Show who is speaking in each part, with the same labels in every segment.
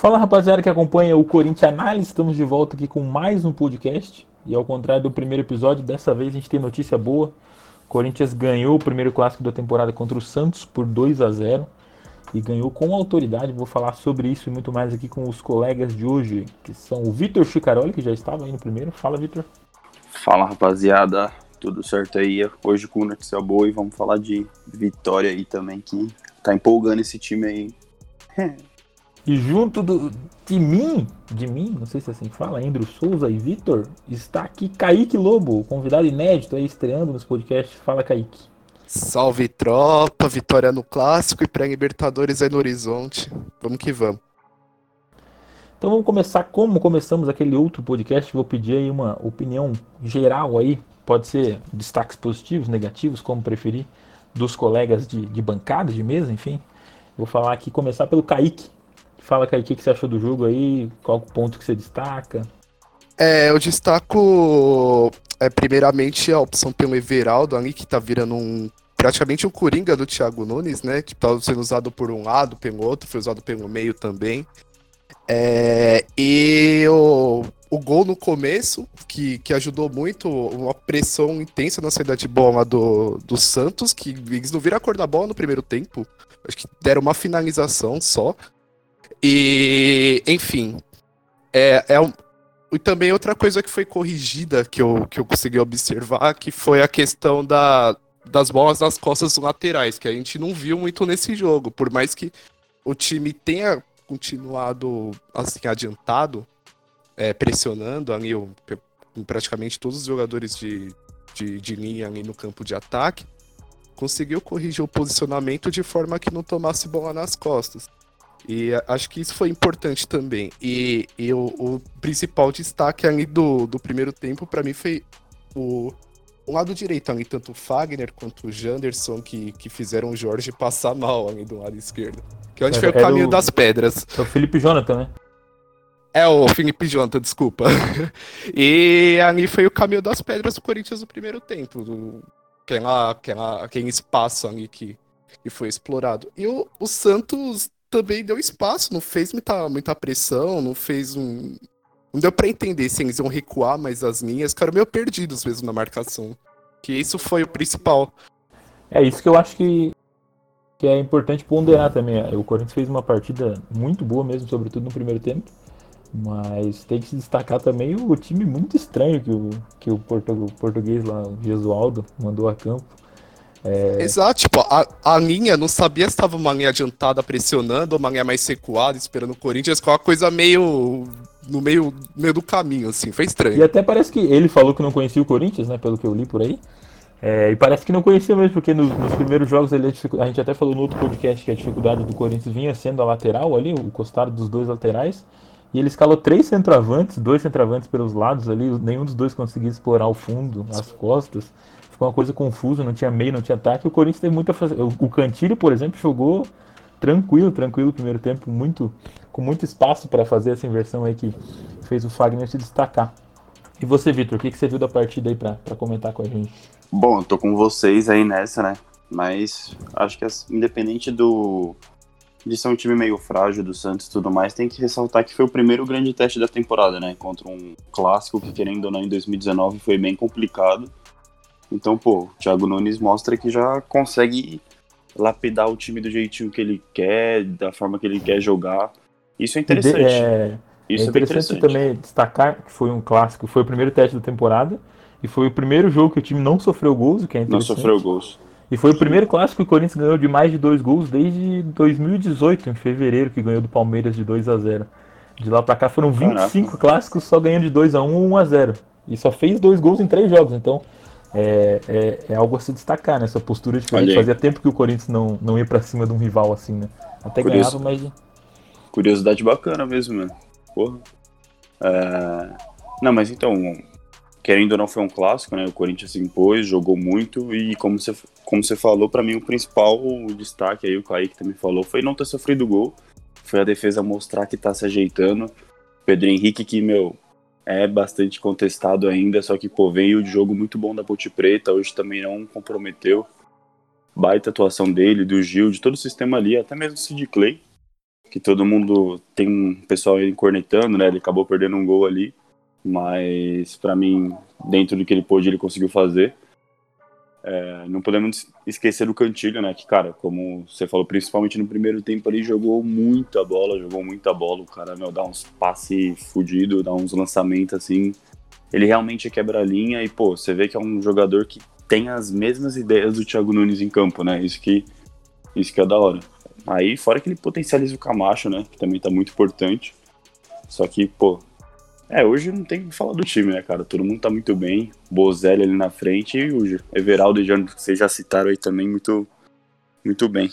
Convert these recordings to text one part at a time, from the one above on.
Speaker 1: Fala rapaziada que acompanha o Corinthians Análise, estamos de volta aqui com mais um podcast. E ao contrário do primeiro episódio, dessa vez a gente tem notícia boa. O Corinthians ganhou o primeiro clássico da temporada contra o Santos por 2 a 0 e ganhou com autoridade. Vou falar sobre isso e muito mais aqui com os colegas de hoje, que são o Vitor Chicaroli, que já estava aí no primeiro. Fala, Vitor.
Speaker 2: Fala rapaziada, tudo certo aí? Hoje com notícia boa e vamos falar de vitória aí também, que tá empolgando esse time aí.
Speaker 1: E junto do, de mim, de mim, não sei se é assim fala, Andrew Souza e Vitor, está aqui Kaique Lobo, convidado inédito aí, estreando nos podcasts. Fala, Kaique.
Speaker 3: Salve tropa, vitória no clássico e pré-libertadores aí no horizonte. Vamos que vamos.
Speaker 1: Então vamos começar como começamos aquele outro podcast. Vou pedir aí uma opinião geral aí, pode ser destaques positivos, negativos, como preferir, dos colegas de, de bancada, de mesa, enfim. Vou falar aqui, começar pelo Kaique. Fala, Kaique, o que você achou do jogo aí? Qual o ponto que você destaca?
Speaker 3: É, eu destaco é, primeiramente a opção pelo Everaldo ali, que tá virando um praticamente um coringa do Thiago Nunes, né? Que tá sendo usado por um lado, pelo outro, foi usado pelo meio também. É, e o, o gol no começo, que, que ajudou muito, uma pressão intensa na saída de bola do, do Santos, que eles não viram a cor da bola no primeiro tempo. Acho que deram uma finalização só. E, enfim, é, é um, e também outra coisa que foi corrigida, que eu, que eu consegui observar, que foi a questão da, das bolas nas costas laterais, que a gente não viu muito nesse jogo. Por mais que o time tenha continuado assim adiantado, é, pressionando ali o, praticamente todos os jogadores de, de, de linha ali no campo de ataque, conseguiu corrigir o posicionamento de forma que não tomasse bola nas costas. E acho que isso foi importante também. E, e o, o, principal destaque ali do, do primeiro tempo, para mim, foi o, o lado direito ali, tanto o Fagner quanto o Janderson, que, que fizeram o Jorge passar mal ali do lado esquerdo. Que onde é, foi o caminho do, das pedras.
Speaker 1: É o Felipe Jonathan, né?
Speaker 3: É o Felipe Jonathan, desculpa. e ali foi o caminho das pedras do Corinthians no primeiro tempo. Do, aquela, aquela, aquele espaço ali que, que foi explorado. E o, o Santos também deu espaço, não fez muita, muita pressão, não fez um. Não deu pra entender se eles iam recuar mais as linhas, ficaram meio perdidos mesmo na marcação. Que isso foi o principal.
Speaker 1: É isso que eu acho que, que é importante ponderar também. O Corinthians fez uma partida muito boa mesmo, sobretudo no primeiro tempo. Mas tem que se destacar também o time muito estranho que o, que o português lá, o Gesualdo, mandou a campo.
Speaker 3: É... Exato, tipo, a, a linha não sabia se estava uma linha adiantada pressionando ou uma linha mais recuada, esperando o Corinthians, com uma coisa meio. no meio, meio do caminho, assim, foi estranho.
Speaker 1: E até parece que ele falou que não conhecia o Corinthians, né, pelo que eu li por aí. É, e parece que não conhecia mesmo, porque nos, nos primeiros jogos ele, a gente até falou no outro podcast que a dificuldade do Corinthians vinha sendo a lateral ali, o costado dos dois laterais. E ele escalou três centroavantes, dois centroavantes pelos lados ali, nenhum dos dois conseguia explorar o fundo, as costas ficou uma coisa confusa, não tinha meio, não tinha ataque. O Corinthians teve muita O Cantilho, por exemplo, jogou tranquilo, tranquilo primeiro tempo, muito com muito espaço para fazer essa inversão aí que fez o Fagner se destacar. E você, Vitor, o que, que você viu da partida aí para comentar com a gente?
Speaker 2: Bom, tô com vocês aí nessa, né? Mas acho que independente do de ser um time meio frágil do Santos e tudo mais, tem que ressaltar que foi o primeiro grande teste da temporada, né? Contra um clássico que, querendo ou não, em 2019 foi bem complicado. Então, pô, o Thiago Nunes mostra que já consegue lapidar o time do jeitinho que ele quer, da forma que ele quer jogar. Isso é interessante.
Speaker 1: É, Isso é, é interessante, interessante, também destacar que foi um clássico, foi o primeiro teste da temporada e foi o primeiro jogo que o time não sofreu gols, o que é interessante.
Speaker 2: Não sofreu gols.
Speaker 1: E foi o primeiro clássico que o Corinthians ganhou de mais de dois gols desde 2018, em fevereiro, que ganhou do Palmeiras de 2 a 0 De lá pra cá foram 25 Caraca. clássicos só ganhando de 2 a 1 ou 1 a 0 E só fez dois gols em três jogos, então é, é, é, algo a se destacar, né? Essa postura diferente. Fazia tempo que o Corinthians não, não ia para cima de um rival assim, né? Até Curioso... ganhava, mas.
Speaker 2: Curiosidade bacana mesmo, mano. Porra. É... Não, mas então, querendo ou não, foi um clássico, né? O Corinthians se impôs, jogou muito e, como você, como você falou, para mim o principal destaque aí, o Kaique também falou, foi não ter sofrido gol. Foi a defesa mostrar que tá se ajeitando. Pedro Henrique, que, meu, é bastante contestado ainda, só que pô, veio de jogo muito bom da Ponte Preta, hoje também não comprometeu. Baita atuação dele, do Gil, de todo o sistema ali, até mesmo o Sid Clay. que todo mundo tem um pessoal aí cornetando, né? Ele acabou perdendo um gol ali, mas para mim, dentro do que ele pôde, ele conseguiu fazer. É, não podemos esquecer do Cantilho, né? Que, cara, como você falou, principalmente no primeiro tempo ali, jogou muita bola, jogou muita bola. O cara, meu, dá uns passes fudidos, dá uns lançamentos assim. Ele realmente quebra a linha e, pô, você vê que é um jogador que tem as mesmas ideias do Thiago Nunes em campo, né? Isso que, isso que é da hora. Aí, fora que ele potencializa o Camacho, né? Que também tá muito importante. Só que, pô, é, hoje não tem o que falar do time, né, cara? Todo mundo tá muito bem. Bozelli ali na frente e o Everaldo e Jânio, que vocês já citaram aí também, muito, muito bem.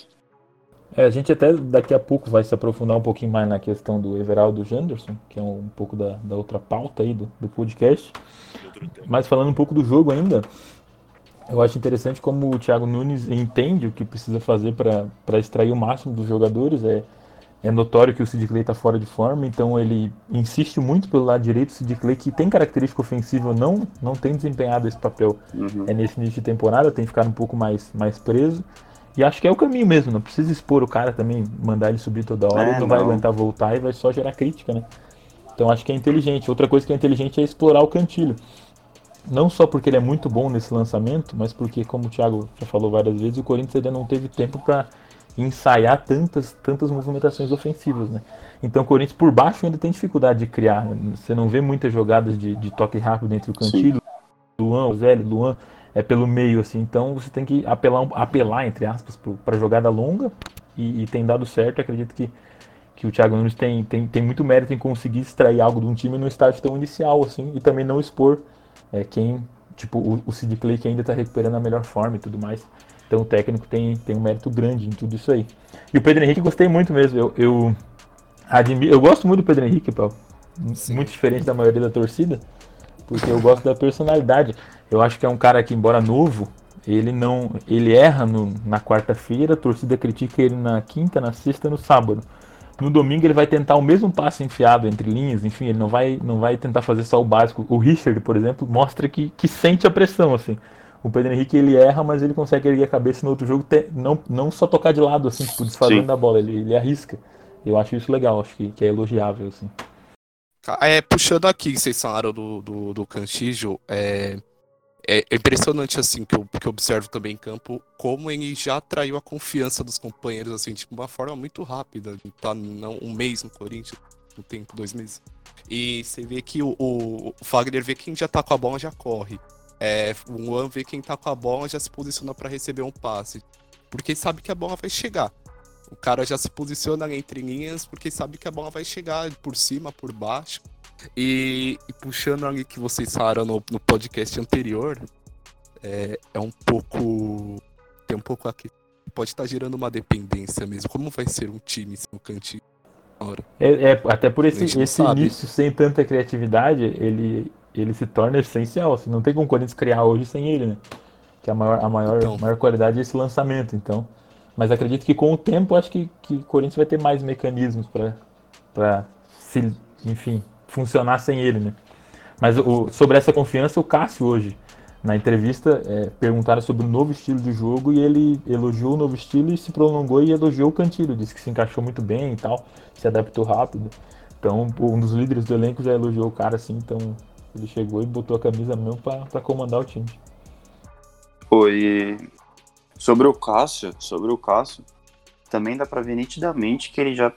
Speaker 1: É, a gente até daqui a pouco vai se aprofundar um pouquinho mais na questão do Everaldo Janderson, que é um, um pouco da, da, outra pauta aí do, do podcast. Mas falando um pouco do jogo ainda, eu acho interessante como o Thiago Nunes entende o que precisa fazer para extrair o máximo dos jogadores. É, é notório que o Sid Clay está fora de forma, então ele insiste muito pelo lado direito. O Sid Clay, que tem característica ofensiva, não, não tem desempenhado esse papel uhum. é nesse início de temporada, tem ficado um pouco mais, mais preso. E acho que é o caminho mesmo, não precisa expor o cara também, mandar ele subir toda hora, é, ele não, não vai aguentar voltar e vai só gerar crítica, né? Então acho que é inteligente. Outra coisa que é inteligente é explorar o cantilho. Não só porque ele é muito bom nesse lançamento, mas porque, como o Thiago já falou várias vezes, o Corinthians ainda não teve tempo para ensaiar tantas, tantas movimentações ofensivas, né? Então o Corinthians por baixo ainda tem dificuldade de criar. Você não vê muitas jogadas de, de toque rápido entre o Cantilho, Luan, o Zé, Luan, é pelo meio, assim. Então você tem que apelar, apelar entre aspas, para jogada longa e, e, tem dado certo. Acredito que, que o Thiago Nunes tem, tem, tem muito mérito em conseguir extrair algo de um time no estágio tão inicial, assim, e também não expor é, quem, tipo, o, o Sid Clay que ainda está recuperando a melhor forma e tudo mais. Então o técnico tem, tem um mérito grande em tudo isso aí. E o Pedro Henrique gostei muito mesmo. Eu, eu, admiro, eu gosto muito do Pedro Henrique, Paulo. Muito diferente da maioria da torcida. Porque eu gosto da personalidade. Eu acho que é um cara que, embora novo, ele não. Ele erra no, na quarta-feira, a torcida critica ele na quinta, na sexta no sábado. No domingo ele vai tentar o mesmo passo enfiado entre linhas, enfim, ele não vai, não vai tentar fazer só o básico. O Richard, por exemplo, mostra que, que sente a pressão, assim o Pedro Henrique ele erra, mas ele consegue erguer a cabeça no outro jogo, ter, não, não só tocar de lado, assim, tipo, desfazendo da bola, ele, ele arrisca. Eu acho isso legal, acho que, que é elogiável, assim.
Speaker 3: É, puxando aqui, vocês falaram do, do, do Cantijo, é, é impressionante, assim, que eu, que eu observo também em campo, como ele já atraiu a confiança dos companheiros, assim, de uma forma muito rápida. Tá não, um mês no Corinthians, um tempo, dois meses. E você vê que o, o, o Fagner vê quem já tá com a bola, já corre. É, o Luan vê quem tá com a bola já se posiciona para receber um passe. Porque sabe que a bola vai chegar. O cara já se posiciona entre linhas porque sabe que a bola vai chegar por cima, por baixo. E, e puxando ali que vocês falaram no, no podcast anterior, é, é, um pouco. Tem um pouco aqui. Pode estar tá gerando uma dependência mesmo. Como vai ser um time no cantinho?
Speaker 1: É, é, até por esse, esse início sem tanta criatividade, ele, ele se torna essencial. Assim, não tem como o Corinthians criar hoje sem ele, né? Que a maior, a maior, então. maior qualidade é esse lançamento. Então, mas acredito que com o tempo acho que, que o Corinthians vai ter mais mecanismos para se, enfim, funcionar sem ele, né? Mas o, sobre essa confiança, o Cássio hoje, na entrevista, é, perguntaram sobre o novo estilo de jogo e ele elogiou o novo estilo e se prolongou e elogiou o Cantilho, disse que se encaixou muito bem e tal, se adaptou rápido. Então, um dos líderes do elenco já elogiou o cara assim, então ele chegou e botou a camisa mesmo para comandar o time.
Speaker 2: Foi sobre o Cássio, sobre o Cássio, também dá para ver nitidamente que ele já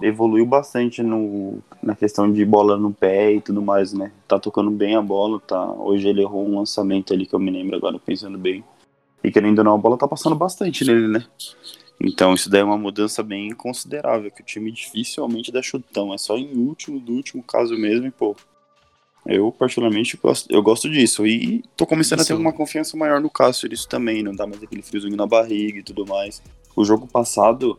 Speaker 2: evoluiu bastante no, na questão de bola no pé e tudo mais, né? Tá tocando bem a bola, tá. Hoje ele errou um lançamento ali que eu me lembro agora pensando bem. E querendo ou não, a bola tá passando bastante nele, né? Então isso daí é uma mudança bem considerável, que o time dificilmente dá chutão, é só em último do último caso mesmo, e pô, eu, particularmente, gosto, eu gosto disso. E tô começando isso. a ter uma confiança maior no Cássio isso também, não dá mais aquele friozinho na barriga e tudo mais. O jogo passado.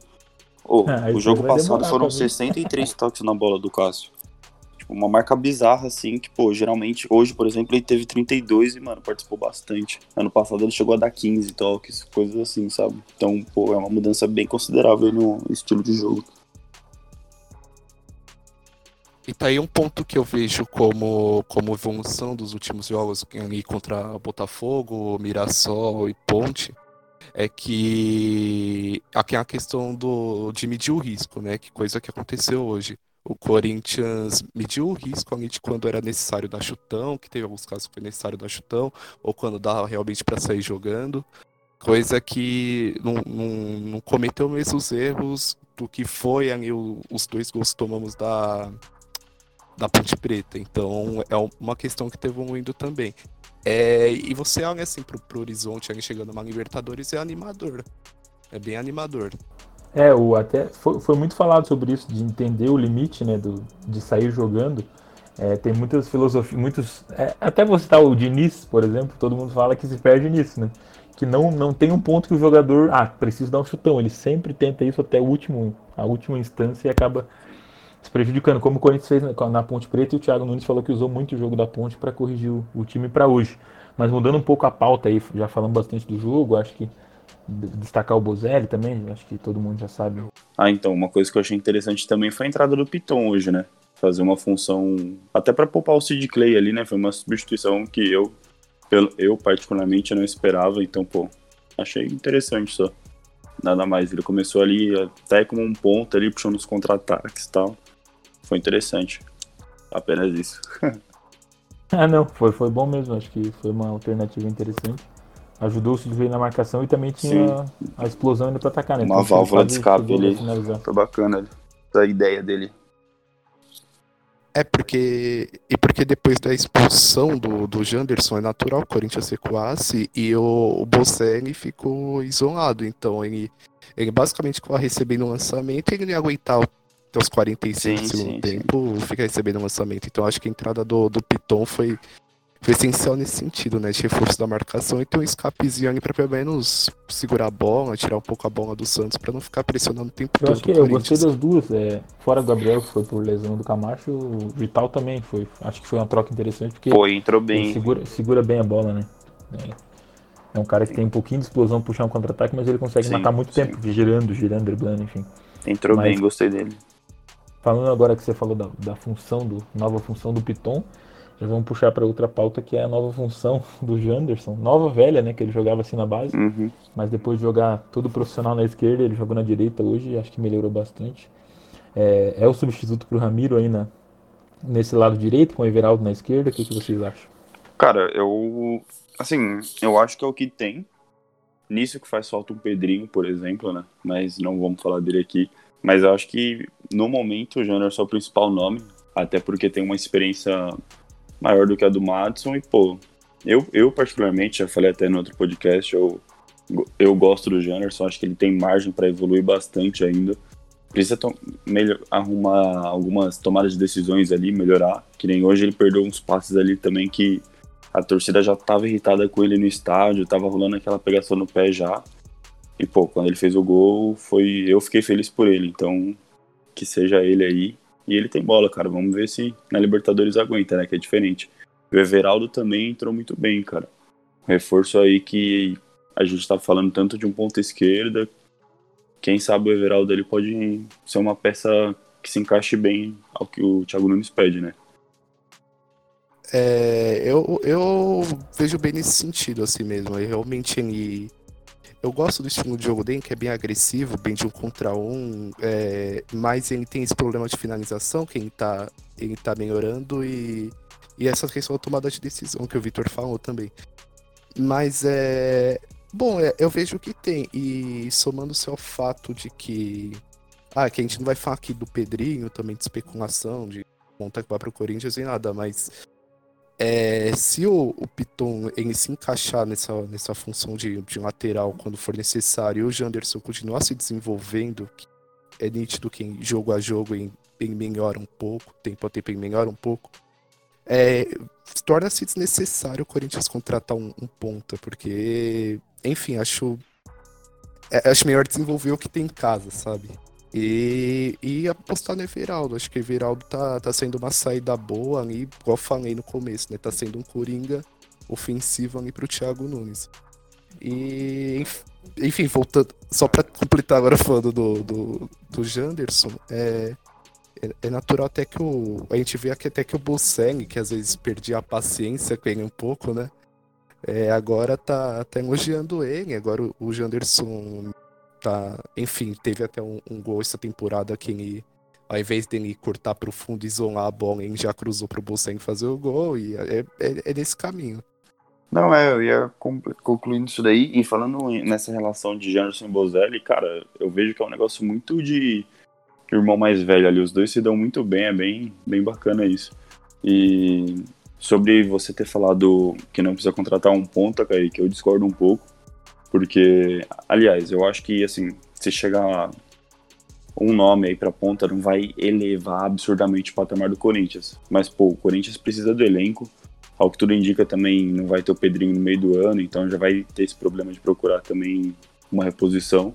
Speaker 2: Oh, ah, o jogo passado foram 63 toques na bola do Cássio. Tipo, uma marca bizarra, assim, que, pô, geralmente, hoje, por exemplo, ele teve 32 e, mano, participou bastante. Ano passado ele chegou a dar 15 toques, coisas assim, sabe? Então, pô, é uma mudança bem considerável no estilo de jogo.
Speaker 3: E tá aí um ponto que eu vejo como, como evolução dos últimos jogos ali contra Botafogo, Mirassol e Ponte. é que aqui é a questão do, de medir o risco, né? Que coisa que aconteceu hoje. O Corinthians mediu o risco ali de quando era necessário dar chutão, que teve alguns casos que foi necessário dar chutão, ou quando dava realmente para sair jogando. Coisa que não, não, não cometeu mesmos erros do que foi ali os dois gols que tomamos da, da Ponte Preta. Então é uma questão que teve evoluindo também. É, e você olha assim pro, pro horizonte ali chegando uma Libertadores, é animador. É bem animador.
Speaker 1: É, o, até foi, foi muito falado sobre isso, de entender o limite, né, do, de sair jogando. É, tem muitas filosofias, muitos. É, até você citar o Diniz, por exemplo, todo mundo fala que se perde nisso, né? Que não, não tem um ponto que o jogador, ah, precisa dar um chutão. Ele sempre tenta isso até o último, a última instância e acaba se prejudicando, como o Corinthians fez na Ponte Preta e o Thiago Nunes falou que usou muito o jogo da Ponte para corrigir o, o time para hoje. Mas mudando um pouco a pauta aí, já falamos bastante do jogo, acho que destacar o Bozelli também, acho que todo mundo já sabe.
Speaker 2: Ah, então, uma coisa que eu achei interessante também foi a entrada do Piton hoje, né? Fazer uma função, até para poupar o Sid Clay ali, né? Foi uma substituição que eu, eu particularmente não esperava, então, pô, achei interessante só. Nada mais, ele começou ali até como um ponto ali, puxando os contra-ataques e tal foi interessante. Apenas isso.
Speaker 1: ah, não, foi, foi bom mesmo. Acho que foi uma alternativa interessante. Ajudou o Silveira na marcação e também tinha a, a, explosão indo para atacar, né?
Speaker 2: Uma então, válvula de escape ali. Foi bacana a ideia dele.
Speaker 3: É porque. E porque depois da expulsão do, do Janderson é natural o Corinthians recuasse e o, o Bocelli ficou isolado. Então ele, ele basicamente ficou recebendo o lançamento e ele ia aguentar até os 45 sim, segundo sim, tempo, sim. fica recebendo o lançamento. Então acho que a entrada do, do Piton foi, foi essencial nesse sentido, né? De reforço da marcação e ter um escapezinho ali pra pelo menos segurar a bola, tirar um pouco a bola do Santos pra não ficar pressionando o tempo
Speaker 1: eu
Speaker 3: todo.
Speaker 1: Acho que eu gostei das duas. É, fora o Gabriel, que foi por lesão do Camacho, o Vital também foi. Acho que foi uma troca interessante, porque.
Speaker 2: Foi, entrou bem.
Speaker 1: Segura, segura bem a bola, né? É. É um cara que tem um pouquinho de explosão puxar um contra-ataque, mas ele consegue sim, matar muito sim. tempo, girando, girando, driblando, enfim.
Speaker 2: Entrou mas, bem, gostei dele.
Speaker 1: Falando agora que você falou da, da função, do nova função do Python, já vamos puxar para outra pauta que é a nova função do Janderson. Nova velha, né? Que ele jogava assim na base,
Speaker 2: uhum.
Speaker 1: mas depois de jogar todo profissional na esquerda, ele jogou na direita hoje acho que melhorou bastante. É, é o substituto para o Ramiro aí na, nesse lado direito, com o Everaldo na esquerda. O que, que vocês acham?
Speaker 2: Cara, eu. Assim, eu acho que é o que tem. Nisso que faz falta um Pedrinho, por exemplo, né? Mas não vamos falar dele aqui. Mas eu acho que no momento o Janderson é o principal nome, até porque tem uma experiência maior do que a do Madison. E, pô, eu, eu particularmente, já falei até no outro podcast, eu, eu gosto do Janderson, acho que ele tem margem para evoluir bastante ainda. Precisa melhor, arrumar algumas tomadas de decisões ali, melhorar. Que nem hoje ele perdeu uns passes ali também que a torcida já estava irritada com ele no estádio, estava rolando aquela pegação no pé já. E, pô, quando ele fez o gol, foi eu fiquei feliz por ele. Então, que seja ele aí. E ele tem bola, cara. Vamos ver se na Libertadores aguenta, né? Que é diferente. O Everaldo também entrou muito bem, cara. Reforço aí que a gente tá falando tanto de um ponto esquerda. Quem sabe o Everaldo ele pode ser uma peça que se encaixe bem ao que o Thiago Nunes pede, né?
Speaker 3: É, eu, eu vejo bem nesse sentido, assim mesmo. Eu realmente ele eu gosto do estilo de jogo dele, que é bem agressivo, bem de um contra um, é, mas ele tem esse problema de finalização que ele tá, ele tá melhorando e, e essa questão da tomada de decisão que o Vitor falou também. Mas é. Bom, é, eu vejo que tem. E somando-se ao fato de que. Ah, que a gente não vai falar aqui do Pedrinho, também de especulação, de montar que vai pro Corinthians e nada, mas é, se o, o Piton ele se encaixar nessa, nessa função de, de lateral quando for necessário e o Janderson continuar se desenvolvendo, é nítido que jogo a jogo ele, ele melhora um pouco, tempo a tempo ele melhora um pouco, é, torna-se desnecessário o Corinthians contratar um, um ponta, porque, enfim, acho, é, acho melhor desenvolver o que tem em casa, sabe? E, e apostar no Everaldo. Acho que o Everaldo tá, tá sendo uma saída boa ali, igual falei no começo, né? Tá sendo um Coringa ofensivo ali pro Thiago Nunes. E, enfim, voltando. Só pra completar agora falando do, do, do Janderson, é, é, é, natural até que o. A gente vê aqui até que o Bosseng, que às vezes perdia a paciência com ele um pouco, né? é, agora tá, tá elogiando ele. Agora o, o Janderson tá. Enfim, teve até um, um gol essa temporada que ele, ao invés dele cortar pro fundo e isolar a bola, ele já cruzou pro Bolsonaro fazer o gol. E é, é, é nesse caminho.
Speaker 2: Não, é, eu ia concluindo isso daí e falando nessa relação de Janderson e Bozelli, cara, eu vejo que é um negócio muito de irmão mais velho ali. Os dois se dão muito bem, é bem, bem bacana isso. E sobre você ter falado que não precisa contratar um ponta, que eu discordo um pouco. Porque, aliás, eu acho que, assim, se chegar um nome aí pra ponta, não vai elevar absurdamente o patamar do Corinthians. Mas, pô, o Corinthians precisa do elenco. Ao que tudo indica também não vai ter o Pedrinho no meio do ano, então já vai ter esse problema de procurar também uma reposição.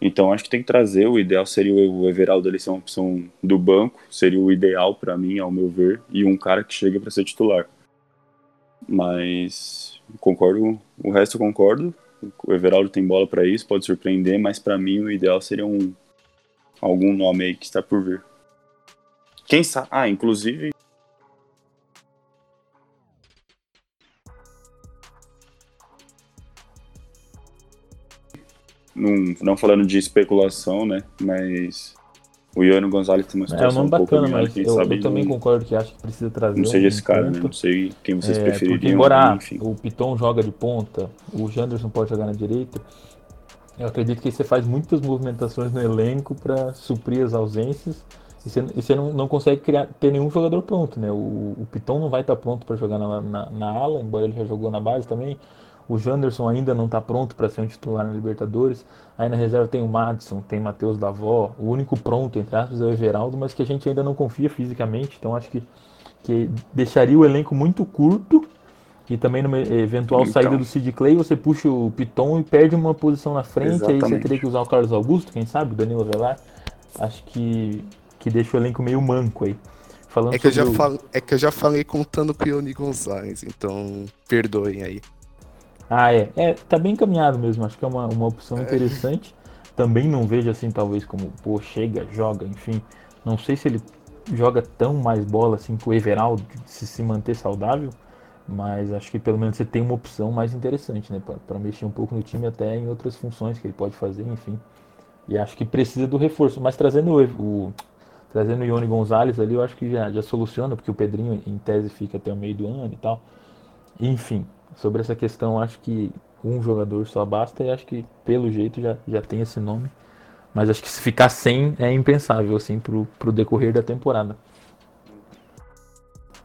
Speaker 2: Então acho que tem que trazer. O ideal seria o Everaldo ali ser uma opção do banco, seria o ideal para mim, ao meu ver, e um cara que chega para ser titular. Mas concordo, o resto eu concordo. O Everaldo tem bola para isso, pode surpreender, mas para mim o ideal seria um algum nome aí que está por vir. Quem sabe? Ah, inclusive não, não falando de especulação, né? Mas o Iano Gonzalez tem uma situação é um, nome um
Speaker 1: bacana, mas eu, eu, também concordo que acho que precisa trazer.
Speaker 2: Não seja um esse cara, né? Não sei quem vocês é, prefeririam. Porque
Speaker 1: embora enfim. o Piton joga de ponta, o Janderson pode jogar na direita. Eu acredito que você faz muitas movimentações no elenco para suprir as ausências e você, e você não, não, consegue criar, ter nenhum jogador pronto, né? O, o Piton não vai estar pronto para jogar na, na, na, ala, embora ele já jogou na base também. O Janderson ainda não está pronto para ser um titular na Libertadores. Aí na reserva tem o Madison, tem Matheus Davó. O único pronto, entre aspas, é o Everaldo, mas que a gente ainda não confia fisicamente. Então acho que, que deixaria o elenco muito curto. E também numa eventual então. saída do Sid Clay, você puxa o Piton e perde uma posição na frente. Exatamente. Aí você teria que usar o Carlos Augusto, quem sabe, o Danilo Velar. Acho que, que deixa o elenco meio manco aí.
Speaker 3: Falando é, que eu já o... fal... é que eu já falei contando com o Ioni Gonzalez, então perdoem aí.
Speaker 1: Ah, é. É, tá bem encaminhado mesmo. Acho que é uma, uma opção é. interessante. Também não vejo assim, talvez, como, pô, chega, joga, enfim. Não sei se ele joga tão mais bola assim que o Everaldo, se se manter saudável. Mas acho que pelo menos você tem uma opção mais interessante, né? para mexer um pouco no time até em outras funções que ele pode fazer, enfim. E acho que precisa do reforço. Mas trazendo o, o trazendo o Ione Gonzalez ali, eu acho que já, já soluciona, porque o Pedrinho em tese fica até o meio do ano e tal. Enfim, sobre essa questão, acho que um jogador só basta e acho que pelo jeito já, já tem esse nome. Mas acho que se ficar sem é impensável assim pro, pro decorrer da temporada.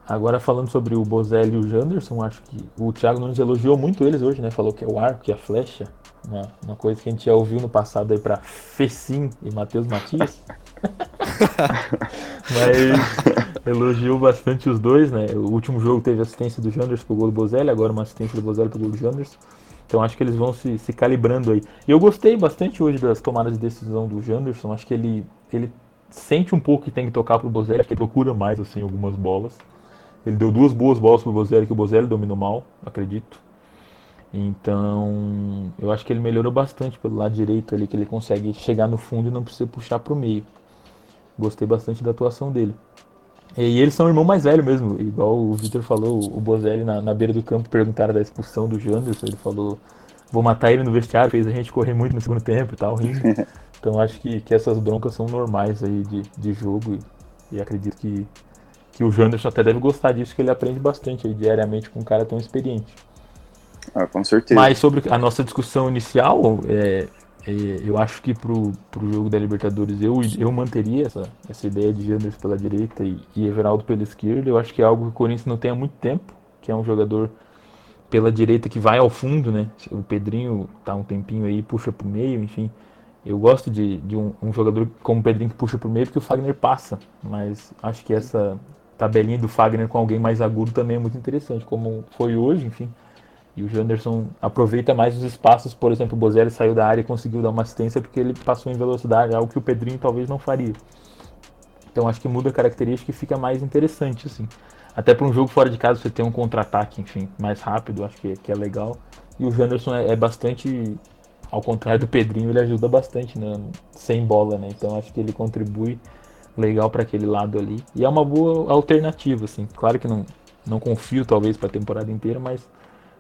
Speaker 1: Agora falando sobre o Bozelli e o Janderson, acho que o Thiago Nunes elogiou muito eles hoje, né? Falou que é o arco, é a flecha. Uma, uma coisa que a gente já ouviu no passado aí para Fecim e Matheus Matias. Mas elogiou bastante os dois, né? O último jogo teve assistência do Janderson pro gol do Bozelli, agora uma assistência do Bozelli pro gol do Janderson. Então acho que eles vão se, se calibrando aí. E eu gostei bastante hoje das tomadas de decisão do Janderson. Acho que ele, ele sente um pouco que tem que tocar pro Bozelli, que ele procura mais assim algumas bolas. Ele deu duas boas bolas pro Bozelli, que o Bozelli dominou mal, acredito. Então, eu acho que ele melhorou bastante pelo lado direito ali, que ele consegue chegar no fundo e não precisa puxar pro meio. Gostei bastante da atuação dele. E eles são irmão mais velho mesmo, igual o Victor falou, o Bozelli na, na beira do campo perguntaram da expulsão do Janderson, ele falou, vou matar ele no vestiário, fez a gente correr muito no segundo tempo e tal, rindo. Então acho que, que essas broncas são normais aí de, de jogo e, e acredito que, que o Janderson até deve gostar disso, que ele aprende bastante aí diariamente com um cara tão experiente.
Speaker 2: Ah, com certeza.
Speaker 1: Mas sobre a nossa discussão inicial, é, eu acho que pro, pro jogo da Libertadores eu, eu manteria essa, essa ideia de Janderson pela direita e, e Everaldo pela esquerda. Eu acho que é algo que o Corinthians não tem há muito tempo, que é um jogador pela direita que vai ao fundo, né? O Pedrinho tá um tempinho aí, puxa pro meio, enfim. Eu gosto de, de um, um jogador como o Pedrinho que puxa pro meio porque o Fagner passa, mas acho que essa tabelinha do Fagner com alguém mais agudo também é muito interessante, como foi hoje, enfim. E o Janderson aproveita mais os espaços, por exemplo, o Bozelli saiu da área e conseguiu dar uma assistência porque ele passou em velocidade, algo que o Pedrinho talvez não faria. Então acho que muda a característica e fica mais interessante, assim. Até para um jogo fora de casa você ter um contra-ataque, enfim, mais rápido, acho que, que é legal. E o Janderson é, é, bastante, ao contrário do Pedrinho, ele ajuda bastante né, sem bola, né? Então acho que ele contribui legal para aquele lado ali. E é uma boa alternativa, assim. Claro que não, não confio talvez para a temporada inteira, mas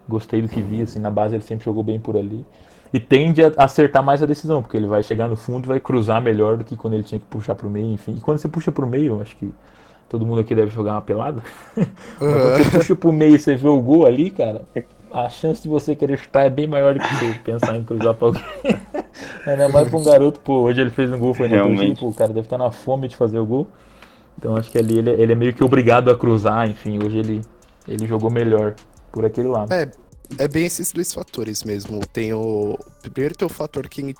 Speaker 1: Gostei do que vi, assim, na base ele sempre jogou bem por ali. E tende a acertar mais a decisão, porque ele vai chegar no fundo e vai cruzar melhor do que quando ele tinha que puxar pro meio, enfim. E quando você puxa pro meio, acho que todo mundo aqui deve jogar uma pelada. Mas quando você puxa pro meio e você vê o gol ali, cara, a chance de você querer chutar é bem maior do que você pensar em cruzar pra alguém. Ainda mais pra um garoto, pô, hoje ele fez um gol, foi no pô, o cara deve estar na fome de fazer o gol. Então acho que ali ele, ele é meio que obrigado a cruzar, enfim, hoje ele, ele jogou melhor por aquele lado.
Speaker 3: É, é bem esses dois fatores mesmo. Tem o. Primeiro tem o fator que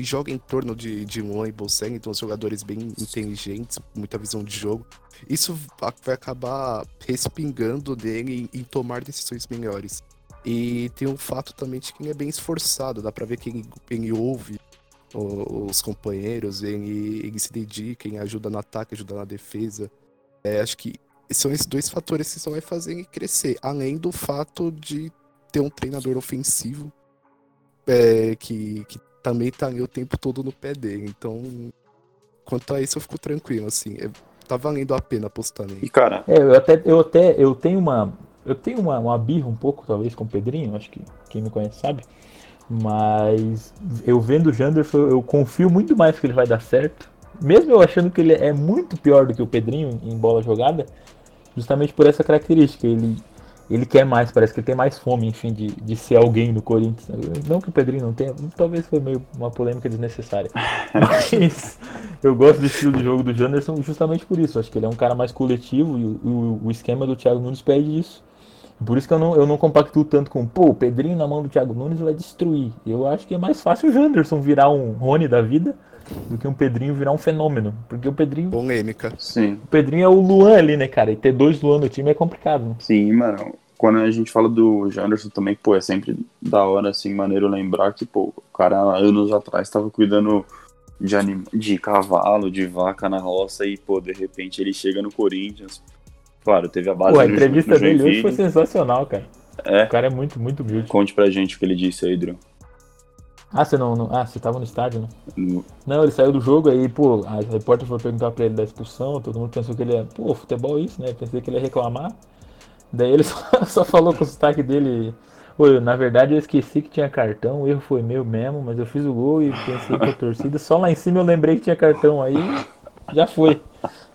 Speaker 3: joga em torno de, de Luan e Bolseng, então os jogadores bem inteligentes, muita visão de jogo. Isso va- vai acabar respingando dele em, em tomar decisões melhores. E tem o fato também de que ele é bem esforçado, dá pra ver que ele, ele ouve os companheiros, ele, ele se dedica, ele ajuda no ataque, ajuda na defesa. É, acho que são esses dois fatores que só vai fazer ele crescer, além do fato de ter um treinador ofensivo é, que, que também tá ali o tempo todo no pé dele. Então, quanto a isso, eu fico tranquilo, assim. É, tá valendo a pena apostar
Speaker 2: E,
Speaker 3: nele.
Speaker 2: cara,
Speaker 1: É, eu até, eu até, eu tenho uma, eu tenho uma, uma birra um pouco, talvez, com o Pedrinho, acho que quem me conhece sabe, mas eu vendo o Janderson, eu confio muito mais que ele vai dar certo, mesmo eu achando que ele é muito pior do que o Pedrinho em bola jogada, justamente por essa característica, ele, ele quer mais, parece que ele tem mais fome, enfim, de, de ser alguém no Corinthians, não que o Pedrinho não tenha, talvez foi meio uma polêmica desnecessária, mas eu gosto do estilo de jogo do Janderson justamente por isso. Acho que ele é um cara mais coletivo e o, o- esquema do Thiago Nunes pede isso. Por isso que eu não, eu não compactuo tanto com, pô, o Pedrinho na mão do Thiago Nunes vai destruir. Eu acho que é mais fácil o Janderson virar um Rony da vida do que um Pedrinho virar um fenômeno. Porque o Pedrinho,
Speaker 3: Polêmica.
Speaker 2: sim.
Speaker 1: o Pedrinho é o Luan ali, né, cara? E ter dois Luan no time é complicado. Né?
Speaker 2: Sim, mano. Quando a gente fala do Janderson também, pô, é sempre da hora, assim, maneiro lembrar que, pô, o cara anos atrás estava cuidando de, anim... de cavalo, de vaca na roça e, pô, de repente ele chega no Corinthians. Claro, teve a base
Speaker 1: Pô, a
Speaker 2: no,
Speaker 1: entrevista
Speaker 2: no
Speaker 1: dele hoje foi sensacional, cara.
Speaker 2: É,
Speaker 1: O cara é muito, muito humilde.
Speaker 2: conte pra gente o que ele disse aí, Drew.
Speaker 1: Ah, você não, não- Ah, você tava no estádio, né?
Speaker 2: No-
Speaker 1: Não, ele saiu do jogo aí, pô, a repórter foi perguntar pra ele da expulsão, todo mundo pensou que ele ia, pô, futebol é isso, né? Pensei que ele ia reclamar. Daí ele só, só falou com o sotaque dele, pô, na verdade eu esqueci que tinha cartão, o erro foi meu mesmo, mas eu fiz o gol e pensei que a torcida, só lá em cima eu lembrei que tinha cartão aí, já foi.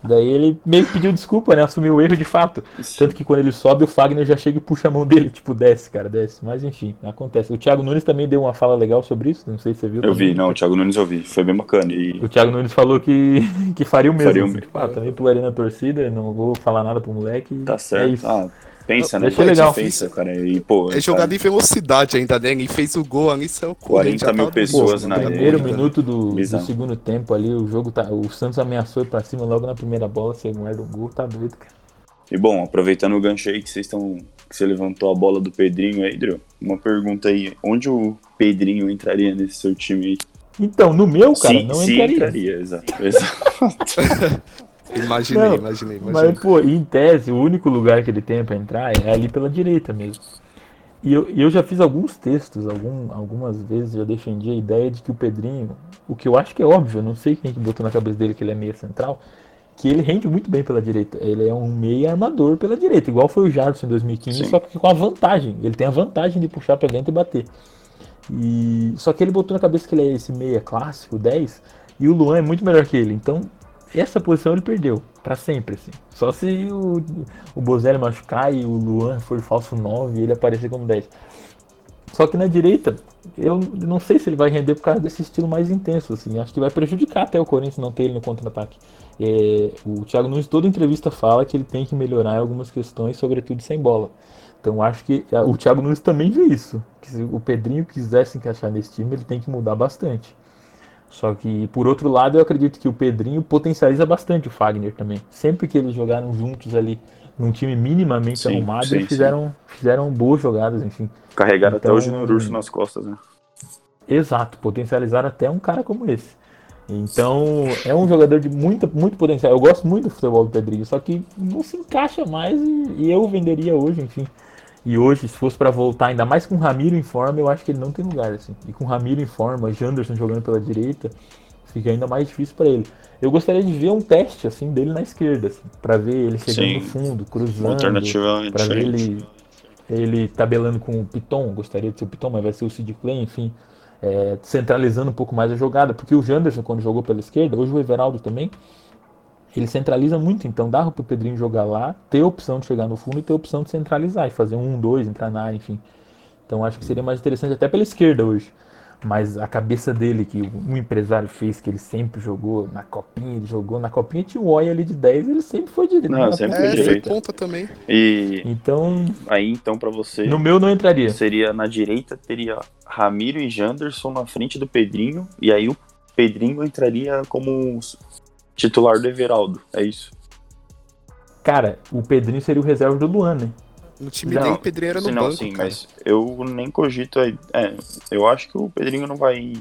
Speaker 1: Daí ele meio que pediu desculpa, né? Assumiu o erro de fato. Tanto que quando ele sobe, o Fagner já chega e puxa a mão dele, tipo, desce, cara, desce. Mas enfim, acontece. O Thiago Nunes também deu uma fala legal sobre isso, não sei se você viu.
Speaker 2: Eu vi,
Speaker 1: também.
Speaker 2: não, o Thiago Nunes eu vi, foi bem bacana. E
Speaker 1: O Thiago Nunes falou que, que faria o mesmo.
Speaker 2: Faria o
Speaker 1: assim,
Speaker 2: mesmo.
Speaker 1: tipo, ah, também pularia na torcida, não vou falar nada pro moleque.
Speaker 2: tá
Speaker 1: É
Speaker 2: certo.
Speaker 1: isso.
Speaker 2: ah, pensa,
Speaker 1: Não,
Speaker 2: né?
Speaker 1: achei
Speaker 2: Pô,
Speaker 1: legal.
Speaker 2: Pensa, cara. E, pô,
Speaker 3: É jogada em velocidade ainda, né? Ele fez o gol ali, saiu
Speaker 2: 40
Speaker 3: já
Speaker 2: mil
Speaker 3: tava-
Speaker 2: pessoas
Speaker 1: Pô,
Speaker 2: na
Speaker 1: no primeiro minuto do, do segundo tempo ali, o jogo tá. O Santos ameaçou ir pra cima logo na primeira bola, você guarda o gol, tá doido, cara.
Speaker 2: E bom, aproveitando o gancho aí que vocês estão. que você levantou a bola do Pedrinho aí, Drew, uma pergunta aí. Onde o Pedrinho entraria nesse seu time aí?
Speaker 1: Então, no meu, cara,
Speaker 2: se,
Speaker 1: não
Speaker 2: se
Speaker 1: entraria.
Speaker 2: entraria, exato. exato.
Speaker 3: Imaginei,
Speaker 1: Não,
Speaker 3: imaginei, imaginei.
Speaker 1: Mas, pô, em tese, o único lugar que ele tem pra entrar é ali pela direita mesmo. E eu, eu já fiz alguns textos, algum, algumas vezes já defendi a ideia de que o Pedrinho, o que eu acho que é óbvio, eu não sei quem que botou na cabeça dele que ele é meia central, que ele rende muito bem pela direita. Ele é um meia armador pela direita, igual foi o Jardim em 2015,
Speaker 2: Sim.
Speaker 1: só que com a vantagem. Ele tem a vantagem de puxar pra dentro e bater. E só que ele botou na cabeça que ele é esse meia clássico, 10, e o Luan é muito melhor que ele. Então, essa posição ele perdeu pra sempre, assim. Só se o, o Bozelli machucar e o Luan for falso 9 e ele aparecer como 10. Só que na direita, eu não sei se ele vai render por causa desse estilo mais intenso, assim. Acho que vai prejudicar até o Corinthians não ter ele no contra-ataque. É, o Thiago Nunes, toda entrevista fala que ele tem que melhorar em algumas questões, sobretudo sem bola. Então acho que ah, o Thiago Nunes também vê isso. Que se o Pedrinho quiser se encaixar nesse time, ele tem que mudar bastante. Só que, por outro lado, eu acredito que o Pedrinho potencializa bastante o Fagner também. Sempre que eles jogaram juntos ali num time minimamente
Speaker 2: Sim,
Speaker 1: arrumado,
Speaker 2: sim,
Speaker 1: eles fizeram, fizeram boas jogadas, enfim.
Speaker 2: Carregaram até
Speaker 1: Então-
Speaker 2: o Júnior Urso nas costas, né?
Speaker 1: Exato, potencializar até um cara como esse. Então, é um jogador de muita, muito potencial. Eu gosto muito do futebol do Pedrinho, só que não se encaixa mais e, e eu venderia hoje, enfim. E hoje, se fosse pra voltar, ainda mais com o Ramiro em forma, eu acho que ele não tem lugar, assim. E com o Ramiro em forma, Janderson jogando pela direita, fica ainda mais difícil pra ele. Eu gostaria de ver um teste, assim, dele na esquerda, assim, pra ver ele chegando
Speaker 2: Sim.
Speaker 1: no fundo, cruzando,
Speaker 2: alternativa
Speaker 1: pra ver ele ele tabelando com o Piton, gostaria de ser o Piton, mas vai ser o Sid Clay, enfim, é, centralizando um pouco mais a jogada, porque o Janderson, quando jogou pela esquerda, hoje o Everaldo também, ele centraliza muito, então dava pro Pedrinho jogar lá, ter a opção de chegar no fundo e ter a opção de centralizar e fazer um, dois, entrar na área, enfim. Então acho que seria mais interessante até pela esquerda hoje. Mas a cabeça dele, que um empresário fez, que ele sempre jogou na copinha, ele jogou na copinha, tinha um oi ali de 10, ele sempre foi direito.
Speaker 2: Não, sempre
Speaker 3: É,
Speaker 2: foi
Speaker 3: foi
Speaker 2: direito.
Speaker 3: ponta também.
Speaker 2: E
Speaker 1: Então,
Speaker 2: aí, então, pra você,
Speaker 1: no meu não entraria.
Speaker 2: seria na direita, teria Ramiro e Janderson na frente do Pedrinho, e aí o Pedrinho entraria como titular do Everaldo. É isso.
Speaker 1: Cara, o Pedrinho seria o reserva do Luan, né?
Speaker 3: No time
Speaker 2: Não,
Speaker 3: dele, o Pedrinho era no
Speaker 2: não,
Speaker 3: banco,
Speaker 2: sim,
Speaker 3: cara.
Speaker 2: mas eu nem cogito. aí- É, eu acho que o Pedrinho não vai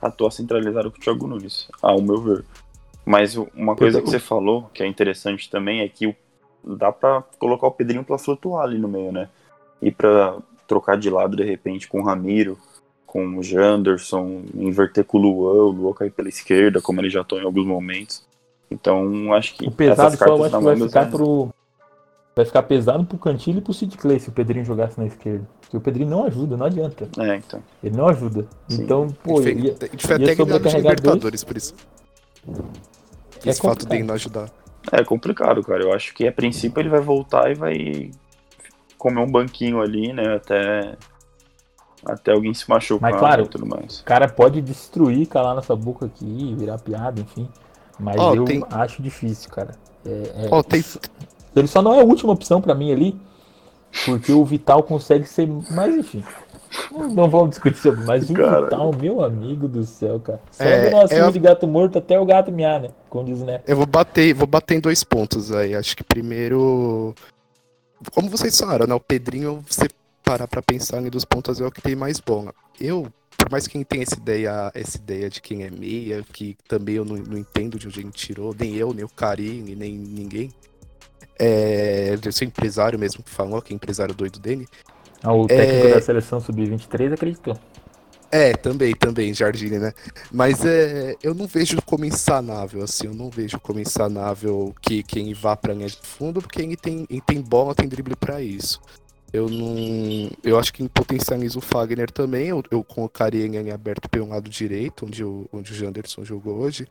Speaker 2: atuar centralizado com o Thiago Nunes, ao meu ver. Mas uma coisa que você falou, que é interessante também, é que dá pra colocar o Pedrinho pra flutuar ali no meio, né? E pra trocar de lado de repente com o Ramiro, com o Janderson, inverter com o Luan, o Luan cair pela esquerda, como ele já atuou em alguns momentos. Então, acho que
Speaker 1: O pesado só eu acho que vai ficar pro. Vai ficar pesado pro Cantilho e pro Sid Clay se o Pedrinho jogasse na esquerda. Porque o Pedrinho não ajuda, não adianta.
Speaker 2: É, então.
Speaker 1: Ele não ajuda.
Speaker 2: Sim.
Speaker 1: Então, pô,
Speaker 3: a gente
Speaker 1: ia-
Speaker 3: a gente foi
Speaker 1: ia
Speaker 3: até
Speaker 1: sobrecarregar
Speaker 3: Libertadores, por isso.
Speaker 1: É
Speaker 3: Esse fato
Speaker 1: complicado.
Speaker 3: dele não ajudar.
Speaker 2: É complicado, cara. Eu acho que a princípio ele vai voltar e vai comer um banquinho ali, né? Até, até alguém se machucar
Speaker 1: Mas, claro,
Speaker 2: e tudo mais.
Speaker 1: o cara pode destruir, calar nossa boca aqui, virar piada, enfim. Mas
Speaker 3: Ó,
Speaker 1: eu
Speaker 3: tem-
Speaker 1: acho difícil, cara. É, é-
Speaker 3: Ó, tem,
Speaker 1: Ele só não é a última opção pra mim ali, porque o Vital consegue ser. Mas enfim. Não, vamos discutir sobre, mas o
Speaker 2: Cara.
Speaker 1: Vital, meu amigo do céu, cara. Só
Speaker 3: É,
Speaker 1: é, nosso
Speaker 3: é
Speaker 1: de gato morto até o gato miar, né? Como diz, né?
Speaker 3: Eu vou bater, vou bater em dois pontos aí. Acho que primeiro. Como vocês falaram, né? O Pedrinho, você parar pra pensar em dos pontos é o que tem mais bom. Eu, por mais que quem tenha essa ideia, essa ideia de quem é meia, que também eu não, não entendo de onde a gente tirou, nem eu, nem o Karim, nem ninguém. É, esse empresário mesmo que falou, que é empresário doido dele.
Speaker 1: Ah, o técnico
Speaker 3: É.
Speaker 1: da seleção sub-23 acreditou.
Speaker 3: É, também, também, Jardine, né? Mas é, eu não vejo como insanável, assim, eu não vejo como insanável que quem vá pra linha de fundo, porque quem tem, quem tem bola tem drible pra isso. Eu não. Eu acho que potencializa o Fagner também. Eu, eu colocaria ele aberto pelo lado direito, onde o, onde o Janderson jogou hoje.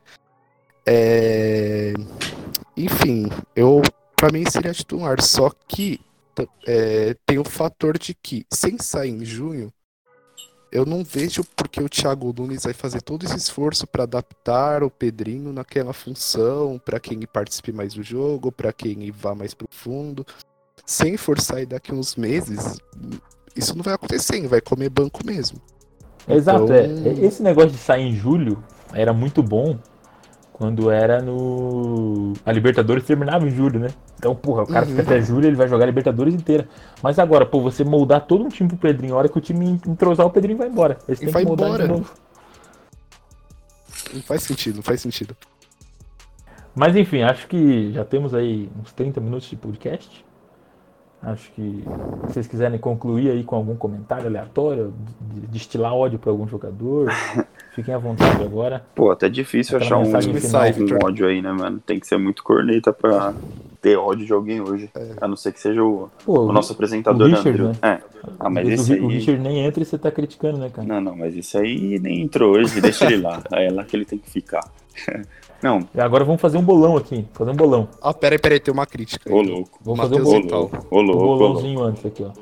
Speaker 3: É, Enfim, eu para mim seria titular. Só que é, tem o fator de que, sem sair em junho, eu não vejo porque o Thiago Nunes vai fazer todo esse esforço para adaptar o Pedrinho naquela função, para que ele participe mais do jogo, para que ele vá mais pro fundo. Sem forçar e daqui uns meses, isso não vai acontecer, vai comer banco mesmo.
Speaker 1: Exato,
Speaker 3: Então-
Speaker 1: é. Esse negócio de sair em julho era muito bom quando era no. A Libertadores terminava em julho, né? Então, porra, o cara
Speaker 3: Uhum.
Speaker 1: fica até julho, ele vai jogar a Libertadores inteira. Mas agora, pô, você moldar todo um time pro Pedrinho, a hora que o time entrosar, o Pedrinho vai embora. Eles
Speaker 3: E vai
Speaker 1: que moldar
Speaker 3: embora.
Speaker 1: de novo.
Speaker 3: Não faz sentido, não faz sentido.
Speaker 1: Mas enfim, acho que já temos aí uns 30 minutos de podcast. Acho que se vocês quiserem concluir aí com algum comentário aleatório, de- destilar ódio para algum jogador, fiquem à vontade agora.
Speaker 2: Pô, até difícil
Speaker 1: Aquela
Speaker 2: achar um,
Speaker 3: final,
Speaker 2: um ódio aí, né, mano? Tem que ser muito corneta pra ter ódio de alguém hoje. A não ser que seja o,
Speaker 1: Pô,
Speaker 2: o nosso apresentador,
Speaker 1: o Richard, né?
Speaker 2: É. Ah, mas
Speaker 1: o,
Speaker 2: esse
Speaker 1: o
Speaker 2: aí.
Speaker 1: Richard nem entra e você tá criticando, né, cara?
Speaker 2: Não, não, mas isso aí nem entrou hoje, deixa ele lá. É lá que ele tem que ficar. Não,
Speaker 1: E agora vamos fazer um bolão aqui. Fazer um bolão.
Speaker 3: Ah, peraí, peraí, tem uma crítica.
Speaker 2: ô louco.
Speaker 1: Vou fazer um
Speaker 2: Ô
Speaker 1: bolão.
Speaker 2: Louco, ô
Speaker 1: Um
Speaker 2: louco, louco.
Speaker 1: bolãozinho antes aqui, ó.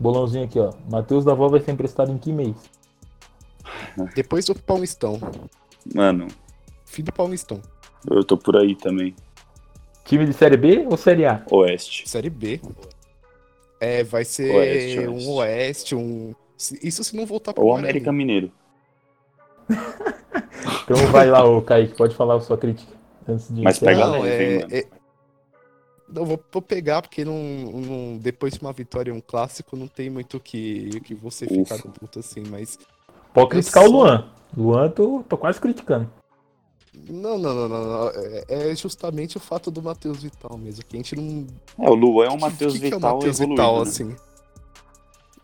Speaker 1: Bolãozinho aqui, ó. Matheus da Vó vai ser emprestado em que mês?
Speaker 3: Depois do Paulistão.
Speaker 2: Mano,
Speaker 3: Fim do Paulistão.
Speaker 2: eu tô por aí também.
Speaker 1: Time de Série B ou Série A?
Speaker 2: Oeste.
Speaker 3: Série B. É, vai ser
Speaker 2: Oeste,
Speaker 3: um
Speaker 2: oeste.
Speaker 3: oeste, um. se- Isso se não voltar pro
Speaker 2: Ou. América Mineiro.
Speaker 1: Então vai lá, ô Kaique, pode falar a sua crítica. Antes de
Speaker 2: Mas pega
Speaker 3: Não,
Speaker 2: leve, hein,
Speaker 3: é,
Speaker 2: mano?
Speaker 3: é- Não, vou, vou pegar, porque não, não- depois de uma vitória um clássico, não tem muito o que, que você
Speaker 2: Ufa.
Speaker 3: ficar puto assim, mas.
Speaker 1: Pode criticar o Luan. Luan, tô, tô quase criticando.
Speaker 3: Não, não, não, não. não. É, é justamente o fato do Matheus Vital mesmo. Que a gente não.
Speaker 2: É, o Luan é um
Speaker 3: O
Speaker 2: Matheus
Speaker 3: que, que é o
Speaker 2: Vital
Speaker 3: Matheus. Vital,
Speaker 2: né?
Speaker 3: assim?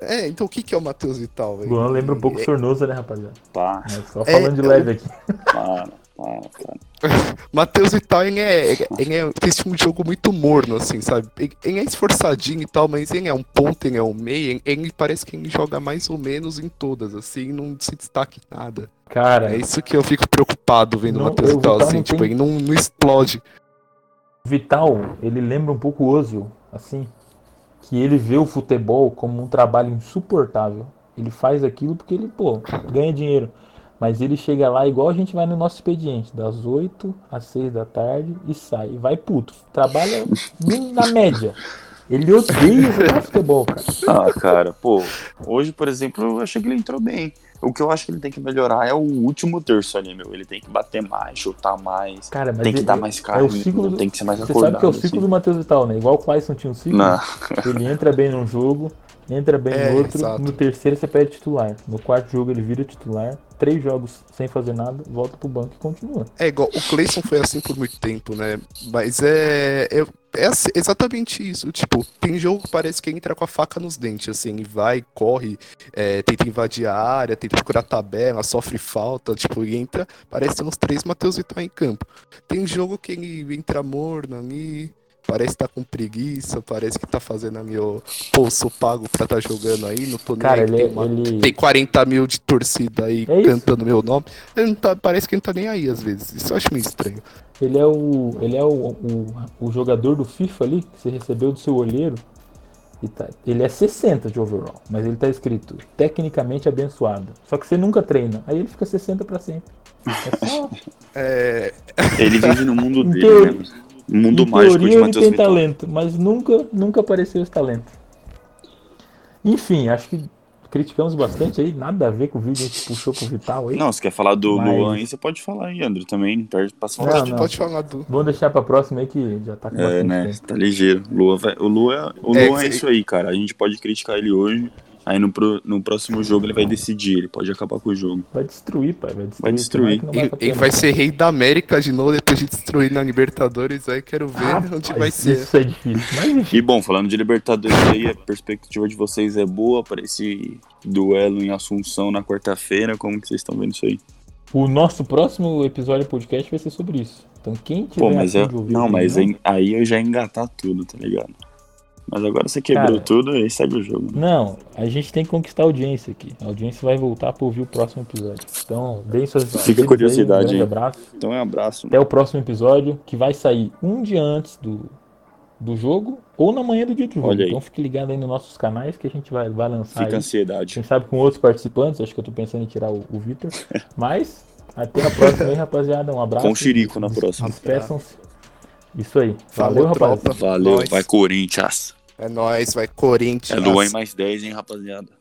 Speaker 3: É, então o que, que é o Matheus Vital? velho?
Speaker 1: Luan lembra um pouco
Speaker 3: É,
Speaker 1: Sornosa, né, rapaziada?
Speaker 2: Pá,
Speaker 1: Mas só
Speaker 3: É,
Speaker 1: falando de
Speaker 3: é
Speaker 1: leve aqui.
Speaker 2: para, Ah, cara.
Speaker 3: Matheus Vital, ele é, ele é, tem um jogo muito morno, assim, sabe? Ele, é esforçadinho e tal, mas ele é um ponto, ele é um meio, ele, ele parece que ele joga mais ou menos em todas, assim, não se destaca em nada.
Speaker 1: Cara,
Speaker 3: É isso que eu fico preocupado vendo o
Speaker 1: Não,
Speaker 3: Matheus
Speaker 1: o
Speaker 3: Vital,
Speaker 1: Vital
Speaker 3: assim, tipo,
Speaker 1: tem-
Speaker 3: ele não, não explode.
Speaker 1: Vital, ele lembra um pouco o Ozil, assim, que ele vê o futebol como um trabalho insuportável. Ele faz aquilo porque ele, pô, ganha dinheiro. Mas ele chega lá igual a gente vai no nosso expediente, das 8 às 6 da tarde e sai. E vai puto. Trabalha na média. Ele odeia jogar futebol, cara.
Speaker 2: Ah, cara, pô, hoje, por exemplo, eu achei que ele entrou bem. O que eu acho que ele tem que melhorar é o último terço ali, meu. Ele tem que bater mais, chutar mais,
Speaker 1: Cara, mas
Speaker 2: tem que
Speaker 1: ele-
Speaker 2: dar mais
Speaker 1: é
Speaker 2: carne,
Speaker 1: o ciclo do-
Speaker 2: tem que ser mais
Speaker 1: Você
Speaker 2: acordado.
Speaker 1: sabe que é o ciclo
Speaker 2: assim.
Speaker 1: do Matheus Vital, né? Igual o Clayson tinha um ciclo.
Speaker 2: Não.
Speaker 1: Ele entra bem num jogo, entra bem
Speaker 3: É,
Speaker 1: no outro,
Speaker 3: exato.
Speaker 1: no terceiro você pede titular. No quarto jogo ele vira titular, três jogos sem fazer nada, volta pro banco e continua.
Speaker 3: É igual, o Clayson foi assim por muito tempo, né? Mas é, é, é assim- exatamente isso. Tipo, tem jogo que parece que entra com a faca nos dentes, assim, vai, corre, é, tenta invadir a área, tenta procurar tabela, sofre falta, tipo, entra, parece uns três Matheus Vital em campo. Tem jogo que ele entra morno ali, parece que tá com preguiça, parece que tá fazendo ali, ó, pô, sou pago pra tá jogando aí, não tô nem
Speaker 1: Cara,
Speaker 3: aí,
Speaker 1: ele,
Speaker 3: tem,
Speaker 1: é-
Speaker 3: uma-
Speaker 1: ele,
Speaker 3: tem 40 mil de torcida aí
Speaker 1: É
Speaker 3: cantando meu nome. Ele não tá- parece que ele não tá nem aí às vezes. Isso eu acho meio estranho.
Speaker 1: ele é, o, ele é o, o, o jogador do FIFA ali, que você recebeu do seu olheiro. E tá- ele é 60 de overall, mas ele tá escrito tecnicamente abençoado. Só que você nunca treina, aí ele fica 60 pra sempre. É só,
Speaker 3: É,
Speaker 2: Ele vive no mundo
Speaker 1: Em
Speaker 2: dele,
Speaker 1: teoria-
Speaker 2: né? Mundo
Speaker 1: em
Speaker 2: mágico de
Speaker 1: teoria ele
Speaker 2: Matheus
Speaker 1: tem
Speaker 2: Vital.
Speaker 1: talento, mas nunca, nunca apareceu esse talento. Enfim, acho que criticamos bastante aí, nada a ver com o vídeo, a gente puxou pro Vital aí.
Speaker 2: Não, você quer falar do
Speaker 1: Mas-
Speaker 2: Luan aí, você pode falar aí, André, também. Perde passar
Speaker 1: Não,
Speaker 3: pode,
Speaker 1: não.
Speaker 3: pode falar do.
Speaker 1: Vamos deixar pra próxima aí que já tá com
Speaker 2: É, né?
Speaker 1: tempo.
Speaker 2: Tá ligeiro. Lua vai... O Lua, o
Speaker 3: É,
Speaker 2: Lua é,
Speaker 3: que-
Speaker 2: isso aí, cara. A gente pode criticar ele hoje. Aí no, pro- no próximo jogo ele vai decidir. Ele pode acabar com o jogo.
Speaker 1: Vai destruir, pai, vai destruir.
Speaker 2: Vai destruir.
Speaker 1: Não
Speaker 3: Ele, ele vai ser rei da América de novo depois de destruir na Libertadores. Aí quero ver
Speaker 1: Rapaz,
Speaker 3: onde vai ser.
Speaker 1: Isso é difícil, mas.
Speaker 2: E bom, falando de Libertadores aí, a perspectiva de vocês é boa para esse duelo em Assunção na quarta-feira. Como que vocês estão vendo isso aí?
Speaker 1: O nosso próximo episódio do podcast vai ser sobre isso. Então quem tiver
Speaker 2: Pô, mas é.
Speaker 1: de ouvir
Speaker 2: Não, mas aí aí eu já ia engatar tudo, tá ligado? Mas agora você quebrou
Speaker 1: Cara.
Speaker 2: tudo e segue o jogo.
Speaker 1: Não, a gente tem que conquistar a audiência aqui. A audiência vai voltar para ouvir o próximo episódio. Então, deem suas
Speaker 2: Fica a curiosidade
Speaker 1: aí. Um abraço.
Speaker 2: Então é um abraço.
Speaker 1: Até o próximo episódio, que vai sair um dia antes do, do jogo ou na manhã do dia do jogo.
Speaker 2: Olha aí.
Speaker 1: Então fique ligado aí nos nossos canais que a gente vai, vai lançar
Speaker 2: Fica a
Speaker 1: aí.
Speaker 2: ansiedade.
Speaker 1: Quem sabe com outros participantes, acho que eu tô pensando em tirar o, o Vitor. Mas até a próxima aí, rapaziada. Um abraço.
Speaker 2: Com o Chirico na próxima.
Speaker 1: Despeçam-se. Isso aí.
Speaker 3: Falou,
Speaker 1: Valeu, rapaz.
Speaker 3: tropa.
Speaker 2: Valeu, vai Corinthians.
Speaker 3: É nóis, vai Corinthians.
Speaker 2: É Luan mais 10, hein, rapaziada.